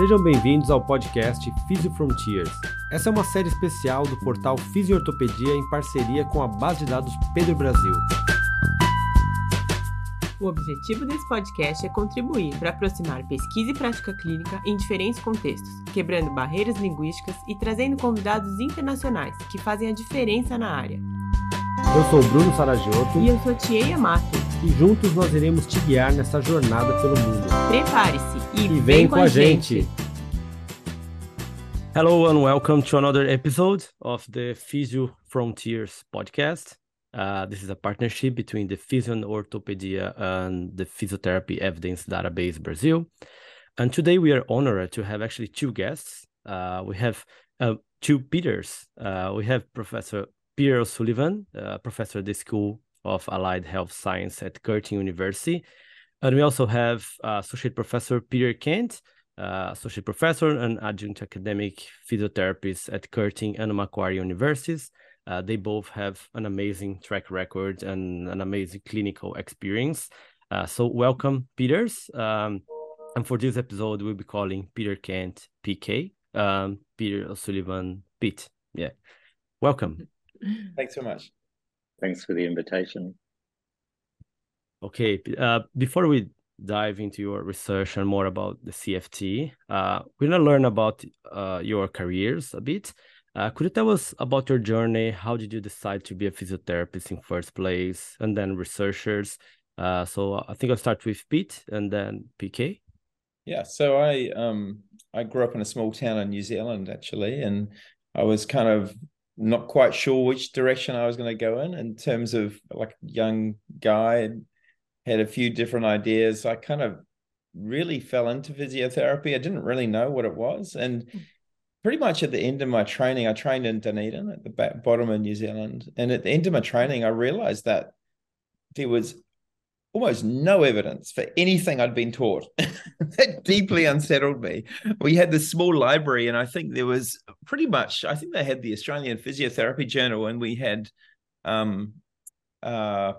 Sejam bem-vindos ao podcast Physio Frontiers. Essa é uma série especial do portal Fisiortopedia em parceria com a base de dados Pedro Brasil. O objetivo desse podcast é contribuir para aproximar pesquisa e prática clínica em diferentes contextos, quebrando barreiras linguísticas e trazendo convidados internacionais que fazem a diferença na área. Eu sou o Bruno Saragiotto E eu sou Tia Mato. e juntos nós iremos te guiar nessa jornada pelo mundo. Prepare-se e, E vem com a gente! Hello and welcome to another episode of the Physio Frontiers podcast. Uh, this is a partnership between the Physio and Orthopedia and the Physiotherapy Evidence Database Brazil. And today we are honored to have actually two guests. Uh, we have uh, two Peters. Uh, we have Professor Peter O'Sullivan, uh, professor at the School of Allied Health Science at Curtin University. And we also have uh, Associate Professor Peter Kent, uh, Associate Professor and Adjunct Academic Physiotherapist at Curtin and Macquarie Universities. Uh, they both have an amazing track record and an amazing clinical experience. Uh, so, welcome, Peters. Um, and for this episode, we'll be calling Peter Kent PK, um, Peter O'Sullivan Pete. Yeah. Welcome. Thanks so much. Thanks for the invitation. Okay. Uh, before we dive into your research and more about the CFT, uh, we're going to learn about uh, your careers a bit. Uh, could you tell us about your journey? How did you decide to be a physiotherapist in first place, and then researchers? Uh, so I think I'll start with Pete and then PK. Yeah, so I um I grew up in a small town in New Zealand actually, and I was kind of not quite sure which direction I was going to go in in terms of like young guy had a few different ideas. I kind of really fell into physiotherapy. I didn't really know what it was, and pretty much at the end of my training, I trained in Dunedin at the back, bottom of New Zealand, and at the end of my training, I realized that there was almost no evidence for anything I'd been taught. that deeply unsettled me. We had this small library, and I think there was pretty much, I think they had the Australian Physiotherapy Journal, and we had, um, uh,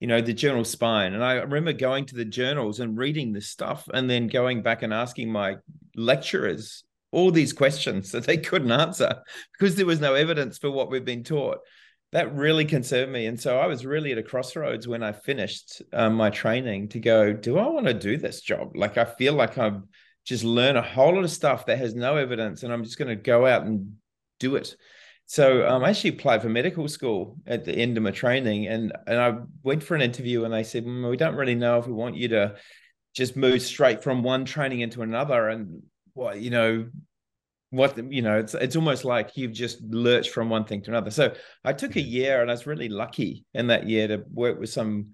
you know, the journal Spine. And I remember going to the journals and reading this stuff, and then going back and asking my lecturers all these questions that they couldn't answer because there was no evidence for what we've been taught that really concerned me. And so I was really at a crossroads when I finished um, my training to go, do I want to do this job? Like, I feel like I've just learned a whole lot of stuff that has no evidence, and I'm just going to go out and do it. So um, I actually applied for medical school at the end of my training, and and I went for an interview, and they said, "Mm, we don't really know if we want you to just move straight from one training into another, and what you know what you know it's it's almost like you've just lurched from one thing to another. So i took a mm-hmm. year and i was really lucky in that year to work with some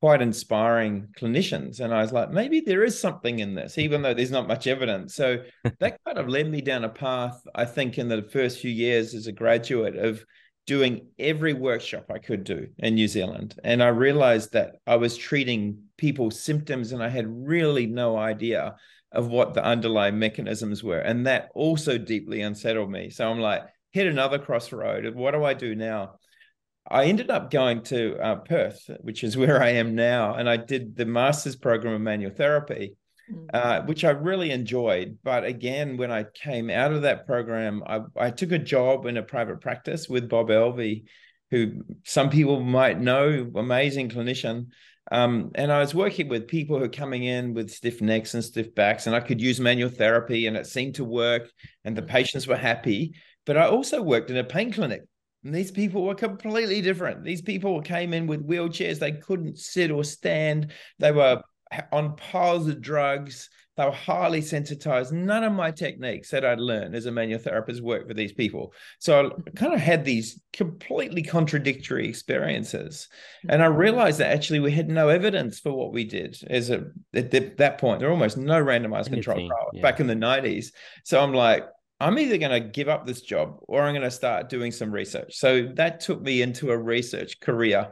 quite inspiring clinicians. And i was like maybe there is something in this even though there's not much evidence. So that kind of led me down a path i think in the first few years as a graduate of doing every workshop i could do in new zealand. And i realized that i was treating people's symptoms and i had really no idea of what the underlying mechanisms were. And that also deeply unsettled me. So I'm like, hit another crossroad. What do I do now? I ended up going to uh, Perth, which is where I am now. And I did the master's program in manual therapy, uh, which I really enjoyed. But again, when I came out of that program, I, I took a job in a private practice with Bob Elvey, who some people might know, amazing clinician. Um, and I was working with people who are coming in with stiff necks and stiff backs, and I could use manual therapy, and it seemed to work, and the patients were happy. But I also worked in a pain clinic, and these people were completely different. These people came in with wheelchairs; they couldn't sit or stand. They were on piles of drugs. They were highly sensitized. None of my techniques that I'd learned as a manual therapist worked for these people. So I kind of had these completely contradictory experiences. And I mm-hmm. realized that actually we had no evidence for what we did as a at th- that point. There were almost no randomized control trials yeah. back in the 90s. So I'm like, I'm either going to give up this job or I'm going to start doing some research. So that took me into a research career.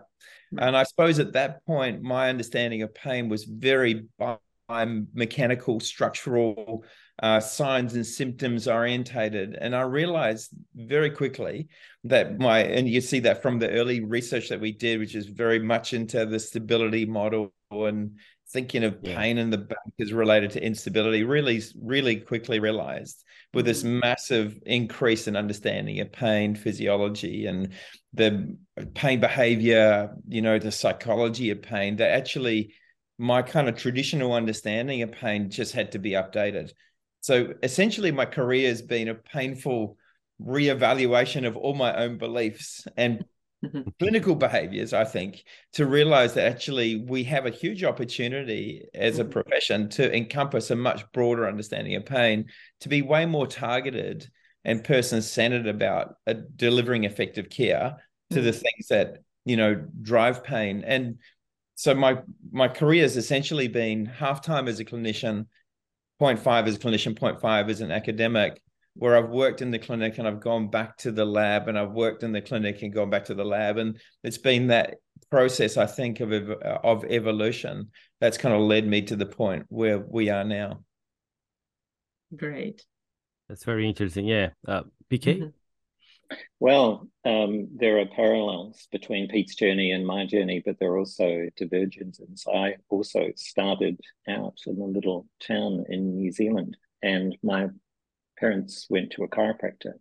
Mm. And I suppose at that point, my understanding of pain was very biomechanical, structural, uh, signs and symptoms orientated. And I realized very quickly that my, and you see that from the early research that we did, which is very much into the stability model and thinking of pain yeah. in the back is related to instability really really quickly realized with this mm. massive increase in understanding of pain physiology and the pain behavior you know the psychology of pain that actually my kind of traditional understanding of pain just had to be updated so essentially my career has been a painful reevaluation of all my own beliefs and clinical behaviors, I think, to realize that actually we have a huge opportunity as a mm-hmm. profession to encompass a much broader understanding of pain, to be way more targeted and person centered about uh, delivering effective care to the mm-hmm. things that you know drive pain and so my my career has essentially been half time as a clinician 0.5 as a clinician 0.5 as an academic where I've worked in the clinic and I've gone back to the lab and I've worked in the clinic and gone back to the lab and it's been that process I think of of evolution that's kind of led me to the point where we are now. Great. That's very interesting. Yeah. Uh, PK? Mm-hmm. Well, um, there are parallels between Pete's journey and my journey, but there are also divergences. I also started out in a little town in New Zealand, and my parents went to a chiropractor.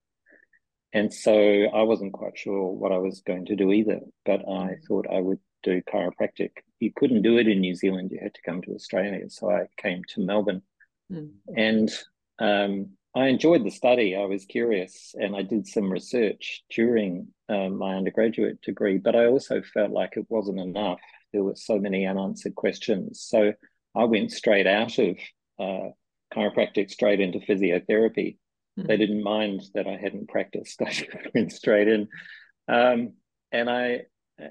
And so I wasn't quite sure what I was going to do either, but I thought I would do chiropractic. You couldn't do it in New Zealand, you had to come to Australia. So I came to Melbourne. Mm. And um, I enjoyed the study. I was curious and I did some research during um, my undergraduate degree, but I also felt like it wasn't enough. There were so many unanswered questions. So I went straight out of uh, chiropractic straight into physiotherapy. Mm-hmm. They didn't mind that I hadn't practiced. I went straight in, um, and I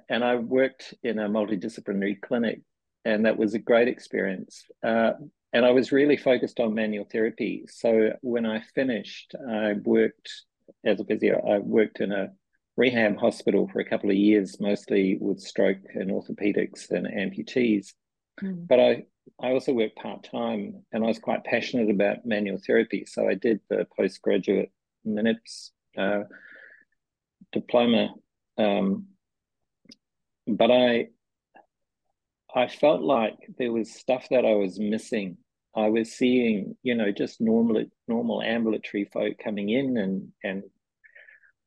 and I worked in a multidisciplinary clinic, and that was a great experience. Uh, and I was really focused on manual therapy. So when I finished, I worked as a physio. I worked in a rehab hospital for a couple of years, mostly with stroke and orthopedics and amputees. Mm. But I I also worked part time and I was quite passionate about manual therapy. So I did the postgraduate MINIPS uh, diploma. Um, but I, I felt like there was stuff that I was missing. I was seeing, you know, just normal normal ambulatory folk coming in and and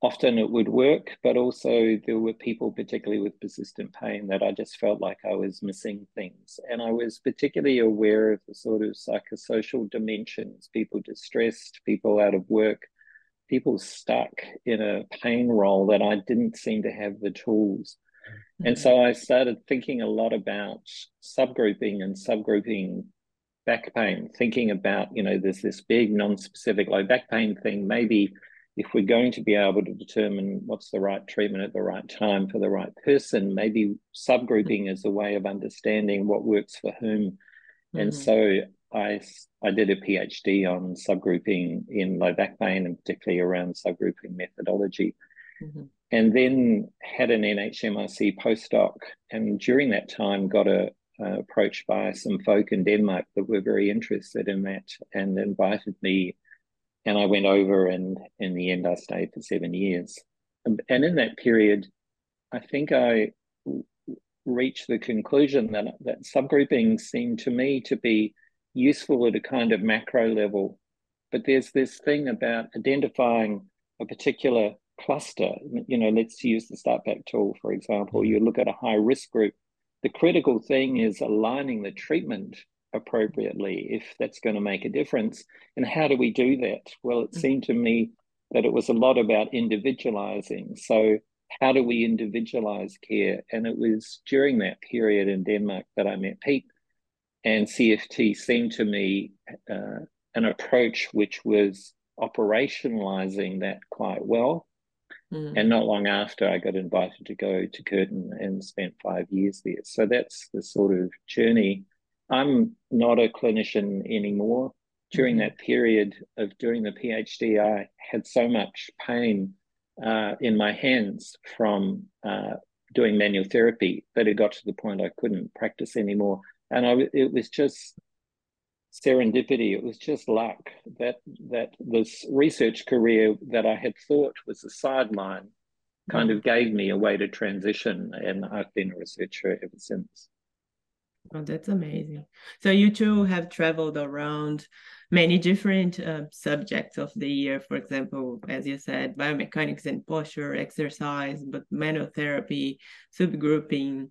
often it would work, but also there were people, particularly with persistent pain, that I just felt like I was missing things. And I was particularly aware of the sort of psychosocial dimensions people distressed, people out of work, people stuck in a pain role that I didn't seem to have the tools. Mm-hmm. And so I started thinking a lot about subgrouping and subgrouping back pain, thinking about, you know, there's this big non specific low back pain thing, maybe if we're going to be able to determine what's the right treatment at the right time for the right person, maybe subgrouping is a way of understanding what works for whom. Mm-hmm. And so I, I did a PhD on subgrouping in low back pain and particularly around subgrouping methodology. Mm-hmm. And then had an NHMRC postdoc. And during that time, got a, uh, approached by some folk in Denmark that were very interested in that and invited me and I went over, and in the end, I stayed for seven years. And, and in that period, I think I reached the conclusion that that subgrouping seemed to me to be useful at a kind of macro level. But there's this thing about identifying a particular cluster. You know, let's use the STarT Back tool, for example. You look at a high risk group. The critical thing is aligning the treatment appropriately if that's going to make a difference. And how do we do that? Well, it mm. seemed to me that it was a lot about individualizing. So, how do we individualize care? And it was during that period in Denmark that I met Pete, and CFT seemed to me uh, an approach which was operationalizing that quite well. Mm. And not long after, I got invited to go to Curtin and spent five years there. So that's the sort of journey I'm not a clinician anymore. During mm-hmm. that period of doing the PhD, I had so much pain uh, in my hands from uh, doing manual therapy that it got to the point I couldn't practice anymore. And I, it was just serendipity. It was just luck that that this research career that I had thought was a sideline kind of gave me a way to transition, and I've been a researcher ever since. Oh, that's amazing. So you two have traveled around many different uh, subjects of the year. For example, as you said, biomechanics and posture, exercise, but manual therapy, subgrouping,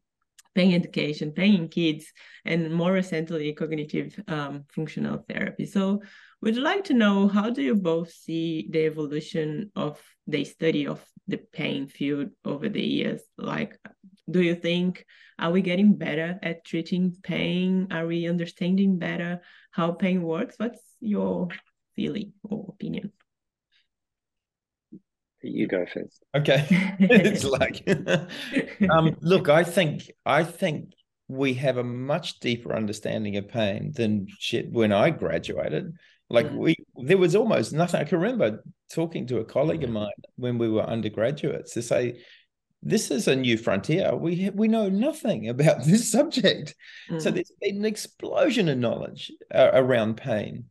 pain education, pain in kids, and more recently, cognitive um, functional therapy. So would like to know how do you both see the evolution of the study of the pain field over the years? Like, do you think are we getting better at treating pain? Are we understanding better how pain works? What's your feeling or opinion? You go first. Okay, it's like, um, look, I think I think we have a much deeper understanding of pain than shit when I graduated. Like mm. we, there was almost nothing. I can remember talking to a colleague of mine when we were undergraduates to say, "This is a new frontier. We we know nothing about this subject." Mm. So there's been an explosion of knowledge uh, around pain.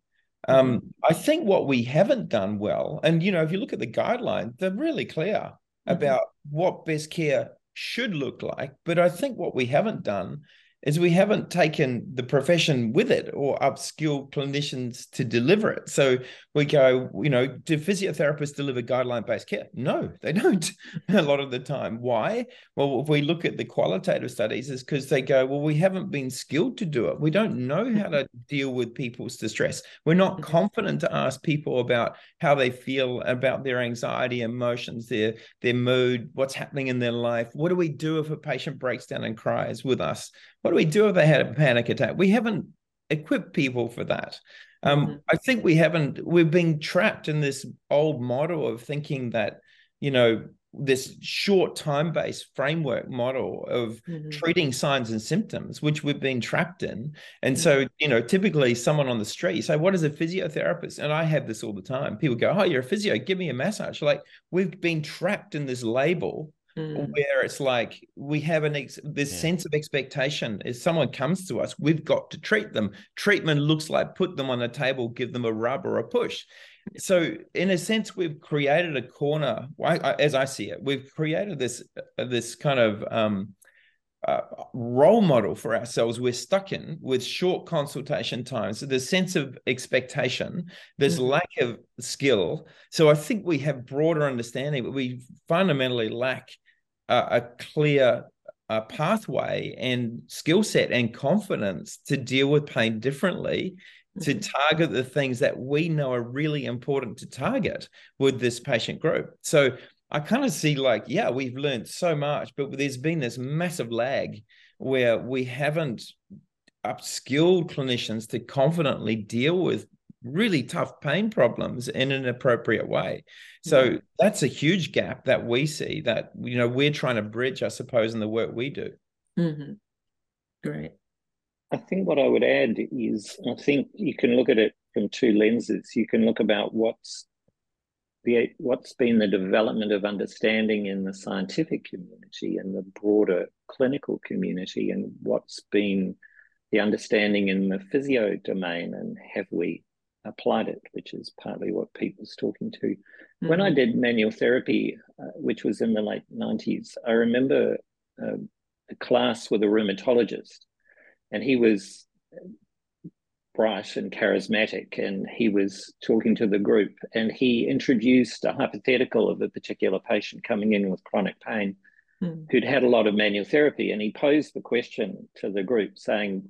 Um, mm. I think what we haven't done well, and you know, if you look at the guidelines, they're really clear mm-hmm. about what best care should look like. But I think what we haven't done is we haven't taken the profession with it or upskilled clinicians to deliver it. So we go, you know, do physiotherapists deliver guideline based care? No, they don't a lot of the time. Why? Well, if we look at the qualitative studies, is because they go, well, we haven't been skilled to do it. We don't know how to deal with people's distress. We're not mm-hmm. confident to ask people about how they feel about their anxiety, emotions, their their mood, what's happening in their life. What do we do if a patient breaks down and cries with us? What do we do if they had a panic attack? We haven't equipped people for that. Um, mm-hmm. I think we haven't, we're being trapped in this old model of thinking that, you know, this short time based framework model of mm-hmm. treating signs and symptoms, which we've been trapped in. And mm-hmm. so, you know, typically someone on the street, you say, What is a physiotherapist? And I have this all the time. People go, Oh, you're a physio, give me a massage. Like we've been trapped in this label mm. where it's like we have an ex- this yeah. sense of expectation if someone comes to us we've got to treat them treatment looks like put them on a table give them a rub or a push so in a sense we've created a corner as i see it we've created this this kind of um, uh, role model for ourselves we're stuck in with short consultation times so the sense of expectation there's mm-hmm. lack of skill so i think we have broader understanding but we fundamentally lack a, clear uh, pathway and skill set and confidence to deal with pain differently to mm-hmm. target the things that we know are really important to target with this patient group so i kind of see like yeah we've learned so much but there's been this massive lag where we haven't upskilled clinicians to confidently deal with really tough pain problems in an appropriate way. So mm-hmm. that's a huge gap that we see that you know we're trying to bridge, I suppose, in the work we do. Mm-hmm. Great. I think what I would add is I think you can look at it from two lenses. You can look about what's the what's been the development of understanding in the scientific community and the broader clinical community, and what's been the understanding in the physio domain, and have we applied it, which is partly what Pete was talking to. Mm-hmm. When I mm-hmm. did manual therapy, uh, which was in the late 90s, I remember uh, a class with a rheumatologist, and he was bright and charismatic, and he was talking to the group, and he introduced a hypothetical of a particular patient coming in with chronic pain. Mm. Who'd had a lot of manual therapy, and he posed the question to the group saying,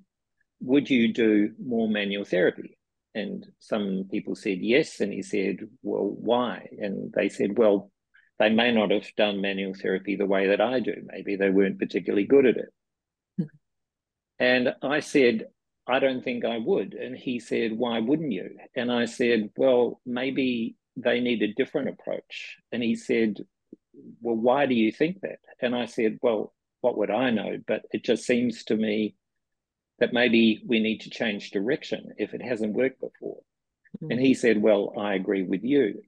Would you do more manual therapy? And some people said yes. And he said, well, why? And they said, well, they may not have done manual therapy the way that I do. Maybe they weren't particularly good at it. Hmm. And I said, I don't think I would. And he said, Why wouldn't you? And I said, Well, maybe they need a different approach. And he said, Well, why do you think that? And I said, Well, what would I know? But it just seems to me that maybe we need to change direction if it hasn't worked before. Mm-hmm. And he said, Well, I agree with you.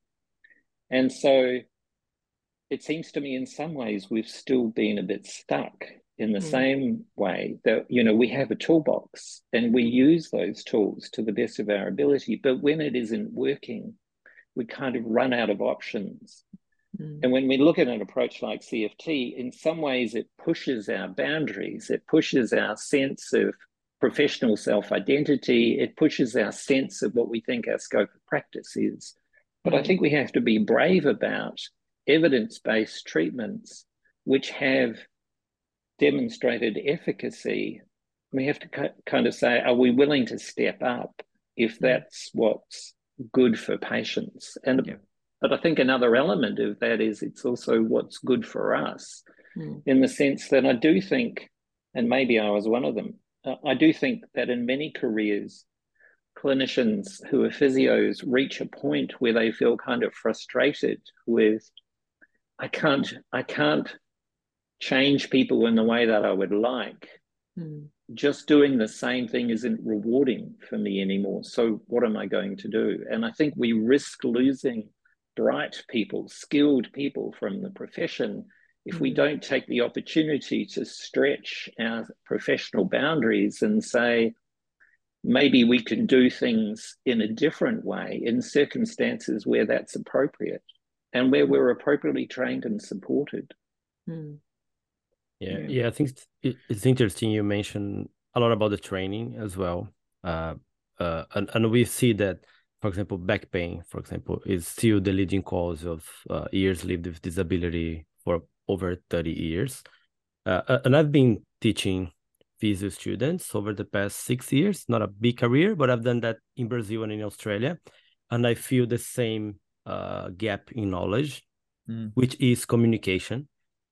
And so it seems to me in some ways we've still been a bit stuck in the mm-hmm. same way that you know we have a toolbox and we use those tools to the best of our ability but when it isn't working we kind of run out of options mm. and when we look at an approach like cft in some ways it pushes our boundaries it pushes our sense of professional self identity. It pushes our sense of what we think our scope of practice is. But I think we have to be brave about evidence based treatments which have demonstrated efficacy. We have to kind of say, are we willing to step up if that's what's good for patients? And yeah. but I think another element of that is it's also what's good for us, mm. in the sense that I do think, and maybe I was one of them, uh, I do think that in many careers, clinicians who are physios reach a point where they feel kind of frustrated with I can't I can't change people in the way that I would like. Mm. Just doing the same thing isn't rewarding for me anymore. So what am I going to do? And I think we risk losing bright people, skilled people from the profession if we hmm. don't take the opportunity to stretch our professional boundaries and say, maybe we can do things in a different way in circumstances where that's appropriate and where we're appropriately trained and supported. Hmm. Yeah, yeah, yeah, I think it's interesting you mentioned a lot about the training as well. Uh, uh, and, and we see that, for example, back pain, for example, is still the leading cause of uh, years lived with disability for over 30 years. Uh, and I've been teaching physio students over the past six years. Not a big career, but I've done that in Brazil and in Australia, and I feel the same uh, gap in knowledge, mm. which is communication.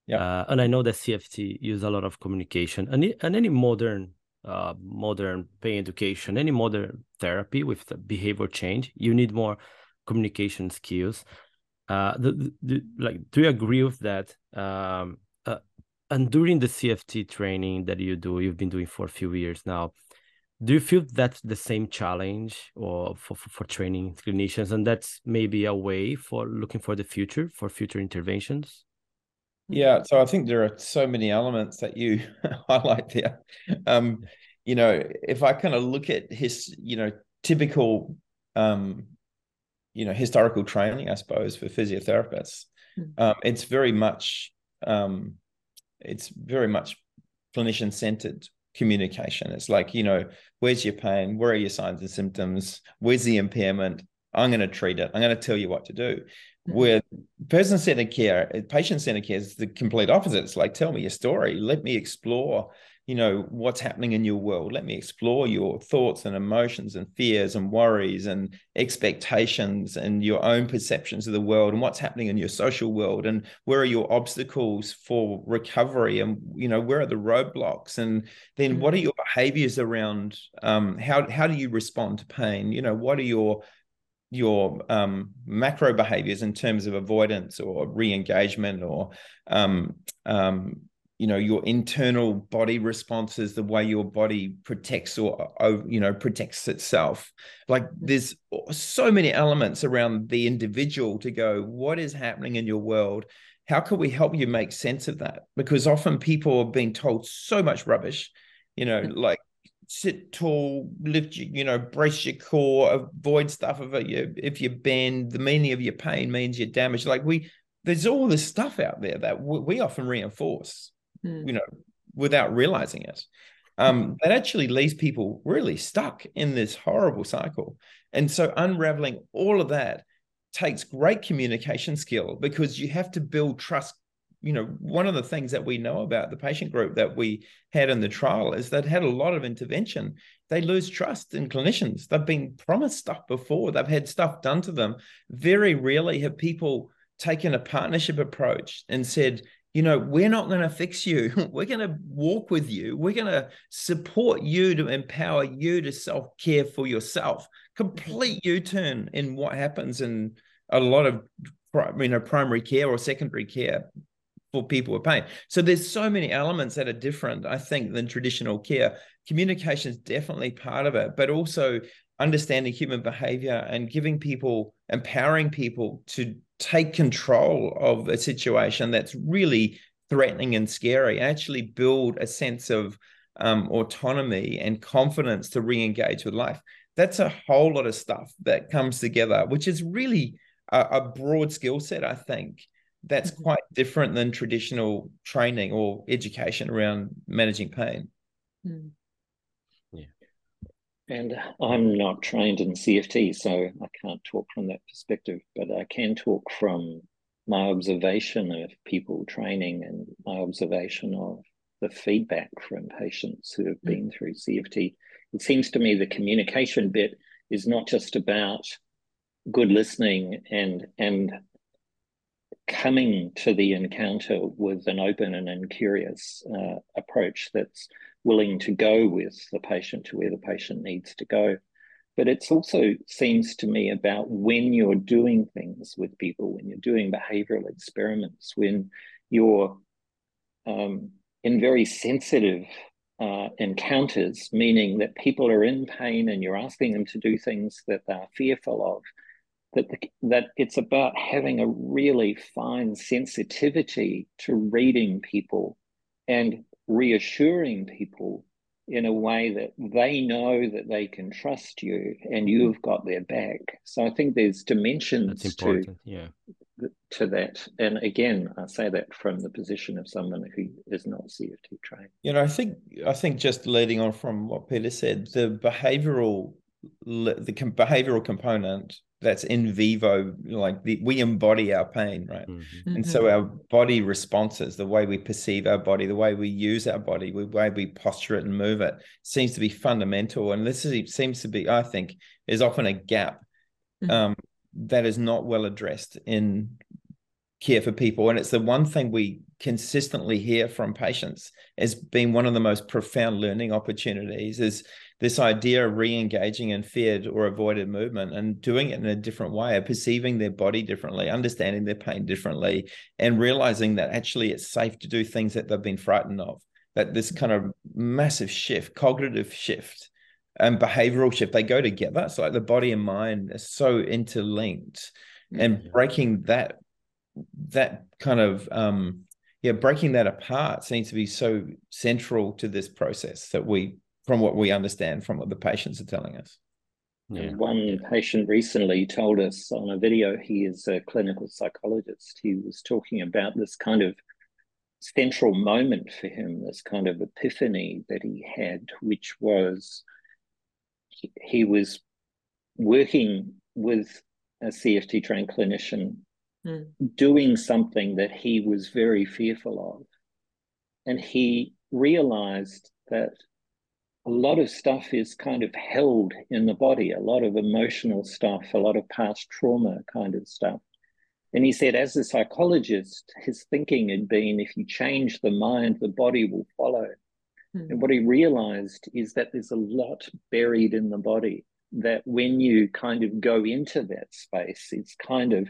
Yeah, uh, and I know that CFT use a lot of communication, and and any modern uh, modern pain education, any modern therapy with the behavior change, you need more communication skills. Uh, the, the, like, do you agree with that? Um, and during the CFT training that you do, you've been doing for a few years now. Do you feel that's the same challenge or for, for, for training clinicians, and that's maybe a way for looking for the future for future interventions? Yeah, so I think there are so many elements that you highlight there. Um, you know, if I kind of look at his, you know, typical, um, you know, historical training, I suppose, for physiotherapists, mm. um, it's very much um, it's very much clinician centered communication. It's like, you know, where's your pain? Where are your signs and symptoms? Where's the impairment? I'm going to treat it. I'm going to tell you what to do. Mm-hmm. Where person centered care, patient centered care is the complete opposite. It's like, tell me your story. Let me explore you know what's happening in your world let me explore your thoughts and emotions and fears and worries and expectations and your own perceptions of the world and what's happening in your social world and where are your obstacles for recovery and you know where are the roadblocks and then what are mm-hmm. your behaviors around um, how how do you respond to pain you know what are your your um, macro behaviors in terms of avoidance or re-engagement or um, um, you know your internal body responses the way your body protects or you know protects itself. Like there's so many elements around the individual to go what is happening in your world? How can we help you make sense of that? Because often people are being told so much rubbish you know like sit tall lift you you know brace your core avoid stuff of it you if you bend the meaning of your pain means you're damaged like we there's all this stuff out there that we often reinforce mm. you know, without realizing it. Um, that actually leaves people really stuck in this horrible cycle. And so unraveling all of that takes great communication skill because you have to build trust. You know, one of the things that we know about the patient group that we had in the trial is that had a lot of intervention. They lose trust in clinicians. They've been promised stuff before, they've had stuff done to them. Very rarely have people taken a partnership approach and said, you know, we're not going to fix you. We're going to walk with you. We're going to support you to empower you to self care for yourself. Complete U turn in what happens in a lot of you know primary care or secondary care for people with pain. So there's so many elements that are different, I think, than traditional care. Communication is definitely part of it, but also understanding human behavior and giving people, empowering people to take control of a situation that's really threatening and scary, and actually build a sense of um, autonomy and confidence to re-engage with life. That's a whole lot of stuff that comes together, which is really a, a broad skill set, I think, that's mm-hmm. quite different than traditional training or education around managing pain. Mm. Yeah. And I'm not trained in CFT, so I can't talk from that perspective, but I can talk from my observation of people training and my observation of the feedback from patients who have mm. been through CFT. It seems to me the communication bit is not just about good listening and and coming to the encounter with an open and curious uh, approach that's willing to go with the patient to where the patient needs to go. But it also seems to me about when you're doing things with people, when you're doing behavioral experiments, when you're um, in very sensitive uh, encounters, meaning that people are in pain and you're asking them to do things that they're fearful of, that the, that it's about having a really fine sensitivity to reading people and reassuring people in a way that they know that they can trust you and mm-hmm. you've got their back. So I think there's dimensions to yeah to that. And again, I say that from the position of someone who is not CFT trained. You know, I think I think just leading on from what Peter said, the behavioral the behavioral component that's in vivo like the, we embody our pain right mm-hmm. and so mm-hmm. our body responses the way we perceive our body the way we use our body the way we posture it and move it seems to be fundamental and this is, seems to be i think is often a gap mm-hmm. um, that is not well addressed in care for people and it's the one thing we consistently hear from patients as being one of the most profound learning opportunities is this idea of re-engaging in feared or avoided movement and doing it in a different way perceiving their body differently understanding their pain differently and realizing that actually it's safe to do things that they've been frightened of. That this kind of massive shift cognitive shift and behavioral shift they go together. It's like the body and mind are so interlinked and breaking that that kind of um yeah breaking that apart seems to be so central to this process that we from what we understand from what the patients are telling us. Yeah. One patient recently told us on a video, he is a clinical psychologist. He was talking about this kind of central moment for him, this kind of epiphany that he had, which was he, he was working with a CFT trained clinician, mm. doing something that he was very fearful of. And he realized that a lot of stuff is kind of held in the body, a lot of emotional stuff, a lot of past trauma kind of stuff. And he said, as a psychologist, his thinking had been if you change the mind, the body will follow. Mm. And what he realized is that there's a lot buried in the body that when you kind of go into that space, it's kind of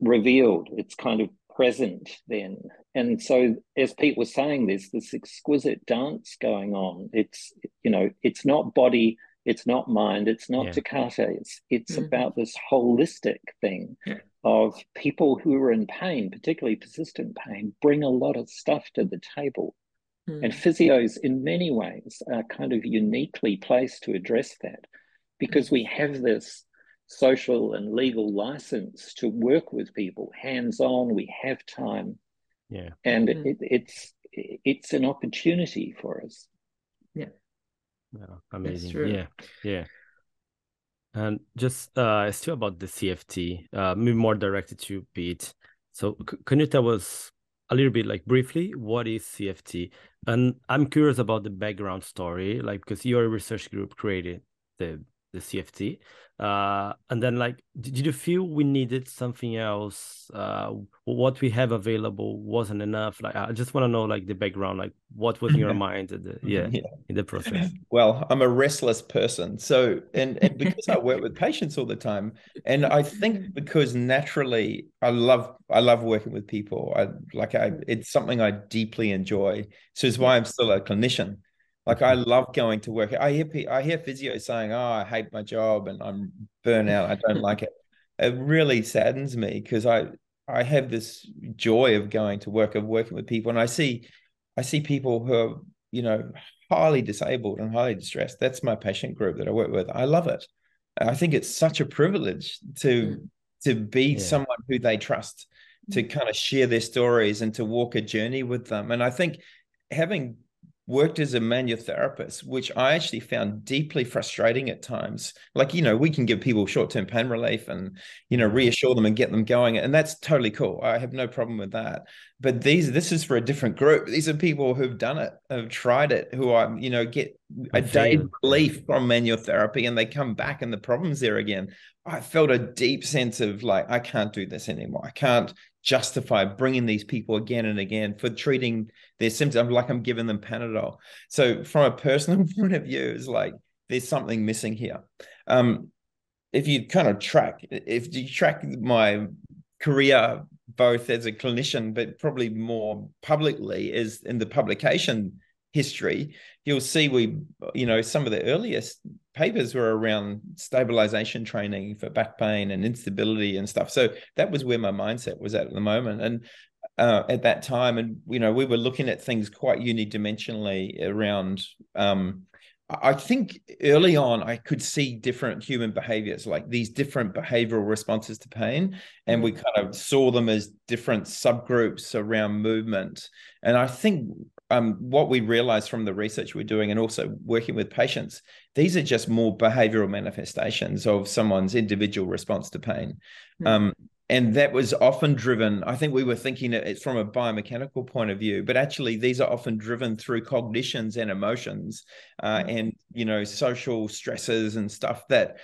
revealed, it's kind of present then. And so, as Pete was saying, there's this exquisite dance going on. It's, you know, it's not body, it's not mind, it's not yeah. Takata. It's, it's mm-hmm. about this holistic thing yeah. of people who are in pain, particularly persistent pain, bring a lot of stuff to the table. Mm-hmm. And physios, in many ways, are kind of uniquely placed to address that because we have this social and legal license to work with people hands on. We have time, yeah, and mm-hmm. it, it's it's an opportunity for us. Yeah, yeah amazing. Yeah, yeah. And just uh, still about the CFT, uh, maybe more directed to Pete. So, c- can you tell us a little bit, like briefly, what is CFT? And I'm curious about the background story, like because your research group created the the CFT. Uh, and then like, did you feel we needed something else? Uh, what we have available wasn't enough. Like, I just want to know like the background, like what was in your mind, the, yeah, yeah, in the process. Well, I'm a restless person, so and, and because I work with patients all the time, and I think because naturally I love I love working with people. I like I it's something I deeply enjoy. So it's why I'm still a clinician like I love going to work. I hear I hear physios saying, "Oh, I hate my job and I'm burnout. I don't like it." It really saddens me because I I have this joy of going to work, of working with people, and I see I see people who are you know highly disabled and highly distressed. That's my patient group that I work with. I love it. I think it's such a privilege to mm. to be yeah. someone who they trust, to mm. kind of share their stories and to walk a journey with them. And I think having worked as a manual therapist, which I actually found deeply frustrating at times. Like, you know, we can give people short term pain relief and, you know, reassure them and get them going. And that's totally cool. I have no problem with that. But these, this is for a different group. These are people who've done it, have tried it, who are, you know, get a day relief from manual therapy and they come back and the problem's there again. I felt a deep sense of like, I can't do this anymore. I can't justify bringing these people again and again for treating their symptoms like I'm giving them Panadol. So from a personal point of view, it's like there's something missing here. Um, if you kind of track, if you track my career both as a clinician, but probably more publicly is in the publication history, you'll see we, you know, some of the earliest papers were around stabilization training for back pain and instability and stuff. So that was where my mindset was at, at the moment. And uh, at that time, and you know, we were looking at things quite unidimensionally around. Um, I think early on, I could see different human behaviors, like these different behavioral responses to pain. And we mm. kind of saw them as different subgroups around movement. And I think um, what we realized from the research we're doing and also working with patients, these are just more behavioral manifestations of someone's individual response to pain. Mm-hmm. Um, and that was often driven, I think we were thinking it from a biomechanical point of view, but actually these are often driven through cognitions and emotions uh, mm-hmm. and, you know, social stresses and stuff that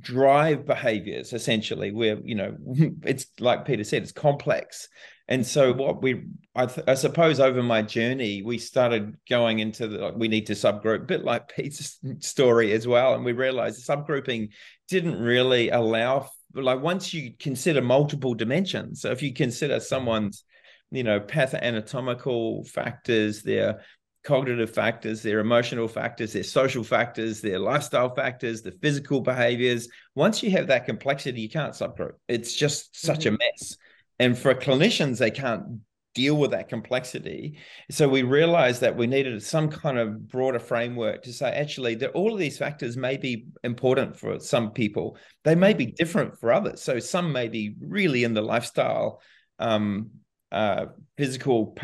drive behaviors essentially where you know it's like peter said it's complex and so what we I, th- I, suppose over my journey we started going into the like, we need to subgroup a bit like peter's story as well and we realized subgrouping didn't really allow like once you consider multiple dimensions so if you consider someone's you know pathoanatomical factors their cognitive factors, their emotional factors, their social factors, their lifestyle factors, the physical behaviors. Once you have that complexity, you can't subgroup. It's just such mm-hmm. a mess. And for clinicians, they can't deal with that complexity. So we realized that we needed some kind of broader framework to say, actually, that all of these factors may be important for some people. They may be different for others. So some may be really in the lifestyle um, uh, physical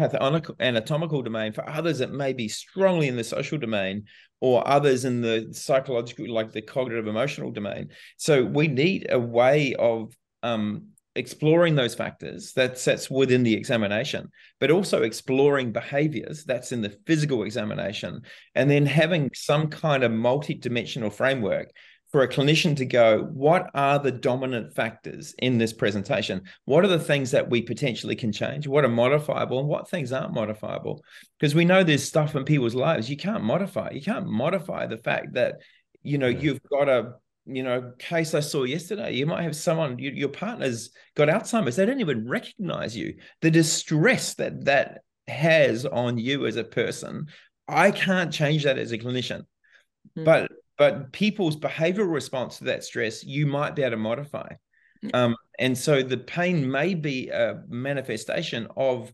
anatomical domain. For others, it may be strongly in the social domain, or others in the psychological, like the cognitive emotional domain. So we need a way of um, exploring those factors that sets within the examination, but also exploring behaviors that's in the physical examination, and then having some kind of multi-dimensional framework for a clinician to go, what are the dominant factors in this presentation? What are the things that we potentially can change? What are modifiable and what things aren't modifiable? Because we know there's stuff in people's lives you can't modify. You can't modify the fact that, you know, yeah. you've got a, you know, case I saw yesterday. You might have someone, you, your partner's got Alzheimer's. They don't even recognize you. The distress that that has on you as a person, I can't change that as a clinician. Mm. But but people's behavioral response to that stress you might be able to modify um, and so the pain may be a manifestation of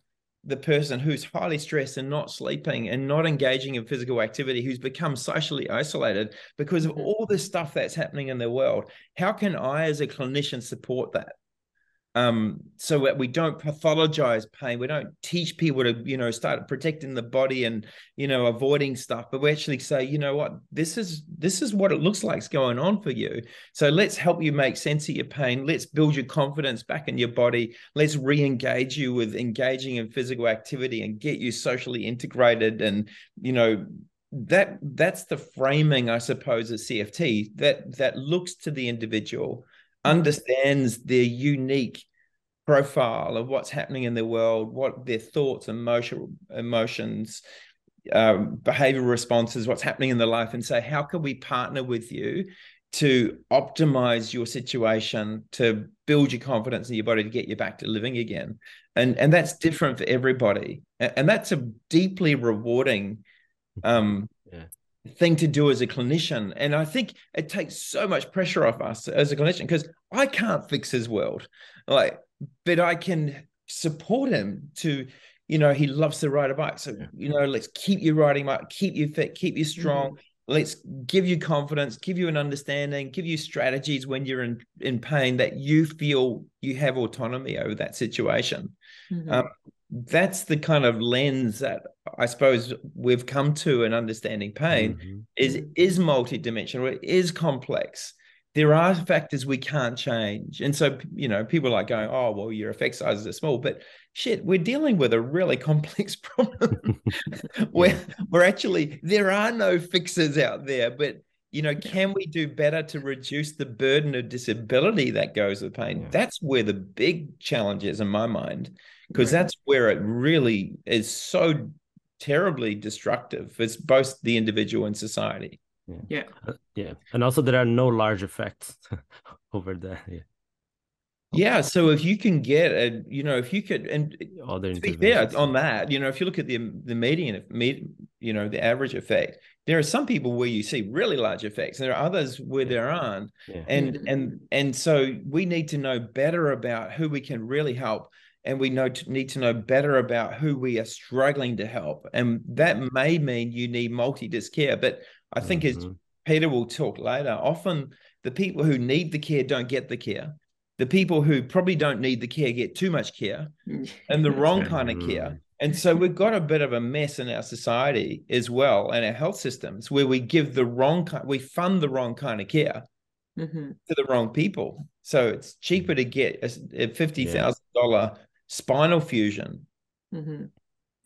the person who's highly stressed and not sleeping and not engaging in physical activity who's become socially isolated because of mm-hmm. all this stuff that's happening in their world how can i as a clinician support that um, so that we don't pathologize pain. We don't teach people to, you know, start protecting the body and, you know, avoiding stuff, but we actually say, you know what, this is this is what it looks like is going on for you. So let's help you make sense of your pain. Let's build your confidence back in your body. Let's re-engage you with engaging in physical activity and get you socially integrated and, you know, that that's the framing i suppose of cft that that looks to the individual understands their unique profile of what's happening in their world, what their thoughts, emotional emotions, um, behavioral responses, what's happening in their life, and say, how can we partner with you to optimize your situation, to build your confidence in your body, to get you back to living again? And and that's different for everybody, and that's a deeply rewarding um, yeah thing to do as a clinician. And I think it takes so much pressure off us as a clinician because I can't fix his world. Like but I can support him to, you know, he loves to ride a bike. So, you know, let's keep you riding bike, keep you fit, keep you strong. Mm-hmm. Let's give you confidence, give you an understanding, give you strategies when you're in, in pain that you feel you have autonomy over that situation. Mm-hmm. Um, that's the kind of lens that I suppose we've come to in understanding pain mm-hmm. is is multidimensional, it is complex. There are factors we can't change. And so, you know, people are like going, oh, well, your effect sizes are small. But shit, we're dealing with a really complex problem where we're actually, there are no fixes out there. But, you know, can we do better to reduce the burden of disability that goes with pain? Yeah. That's where the big challenge is in my mind because right. that's where it really is so terribly destructive for both the individual and society. Yeah. Yeah. Uh, yeah. And also there are no large effects over there. Yeah. Yeah, so if you can get a, you know, if you could, and Other to be fair on that, you know, if you look at the the median, you know, the average effect, there are some people where you see really large effects, and there are others where yeah. there aren't, yeah. and and and so we need to know better about who we can really help and we know to, need to know better about who we are struggling to help. And that may mean you need multi-disc care but i think mm-hmm. as peter will talk later often the people who need the care don't get the care. The people who probably don't need the care get too much care and the wrong kind of care. mm-hmm. and so we've got a bit of a mess in our society as well and our health systems where we give the wrong kind we fund the wrong kind of care mm-hmm. to the wrong people. So it's cheaper to get a, a $50000 yeah spinal fusion mm-hmm.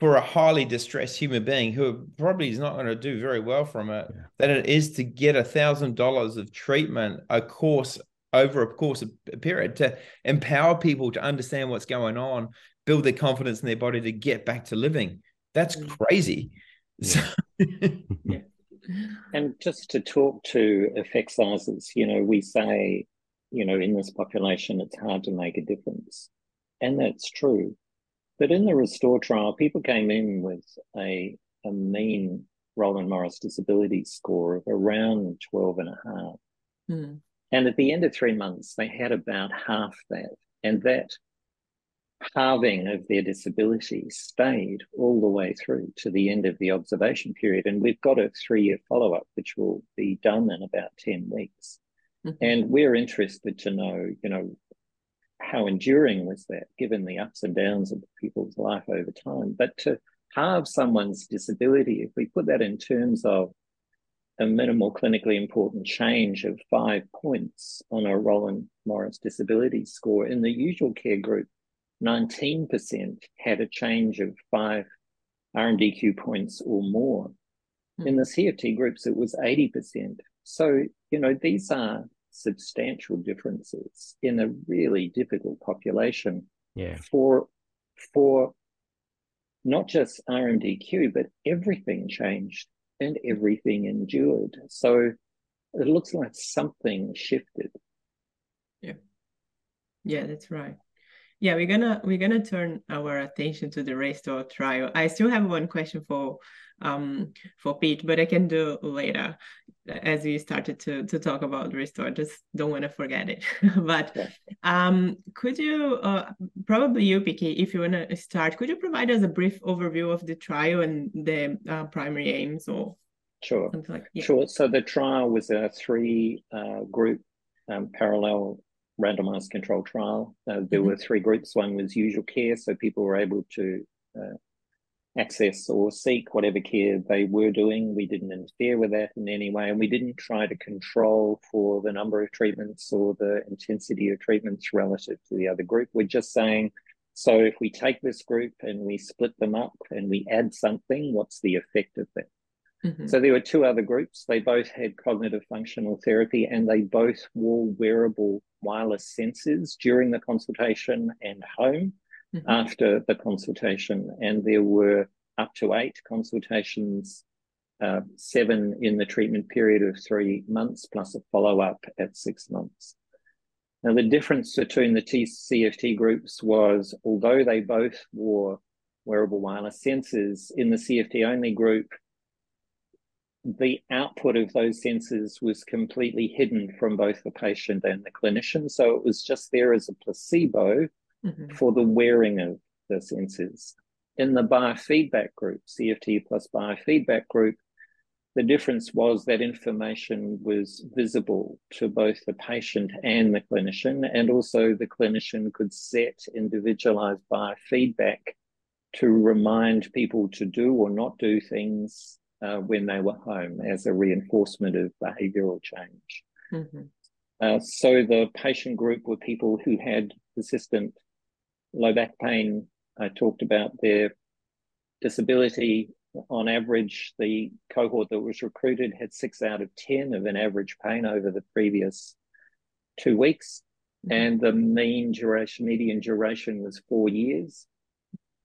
for a highly distressed human being who probably is not going to do very well from it yeah. than it is to get a thousand dollars of treatment a course over a course of a period to empower people to understand what's going on build their confidence in their body to get back to living that's mm. crazy yeah. yeah. and just to talk to effect sizes you know we say you know in this population it's hard to make a difference and that's true. But in the Restore trial, people came in with a, a mean Roland Morris disability score of around 12 and a half. Mm. And at the end of three months, they had about half that. And that halving of their disability stayed all the way through to the end of the observation period. And we've got a three year follow up, which will be done in about 10 weeks. Mm-hmm. And we're interested to know, you know, how enduring was that, given the ups and downs of people's life over time? But to halve someone's disability, if we put that in terms of a minimal clinically important change of five points on a Roland Morris disability score, in the usual care group, 19% had a change of five RMDQ points or more. Mm. In the CFT groups, it was 80%. So, you know, these are substantial differences in a really difficult population yeah. for for not just RMDQ, but everything changed and everything endured. So it looks like something shifted. Yeah. Yeah, that's right. Yeah, we're gonna we're gonna turn our attention to the Restore trial. I still have one question for um, for Pete, but I can do later as we started to to talk about restore. Just don't want to forget it. but um, could you uh, probably you, PK, if you want to start, could you provide us a brief overview of the trial and the uh, primary aims or sure like yeah. sure. So the trial was a three uh, group um, parallel randomized control trial. Uh, there mm-hmm. were three groups. One was usual care, so people were able to uh, access or seek whatever care they were doing. We didn't interfere with that in any way, and we didn't try to control for the number of treatments or the intensity of treatments relative to the other group. We're just saying, so if we take this group and we split them up and we add something, what's the effect of that? Mm-hmm. So there were two other groups. They both had cognitive functional therapy and they both wore wearable wireless sensors during the consultation and home mm-hmm. after the consultation. And there were up to eight consultations, uh, seven in the treatment period of three months, plus a follow up at six months. Now, the difference between the two CFT groups was although they both wore wearable wireless sensors, in the CFT only group, the output of those sensors was completely hidden from both the patient and the clinician. So it was just there as a placebo mm-hmm. for the wearing of the sensors. In the biofeedback group, CFT plus biofeedback group, the difference was that information was visible to both the patient and the clinician, and also the clinician could set individualized biofeedback to remind people to do or not do things uh, when they were home as a reinforcement of behavioral change. Mm-hmm. Uh, so the patient group were people who had persistent low back pain. I talked about their disability. On average, the cohort that was recruited had six out of 10 of an average pain over the previous two weeks. Mm-hmm. And the mean duration, median duration was four years.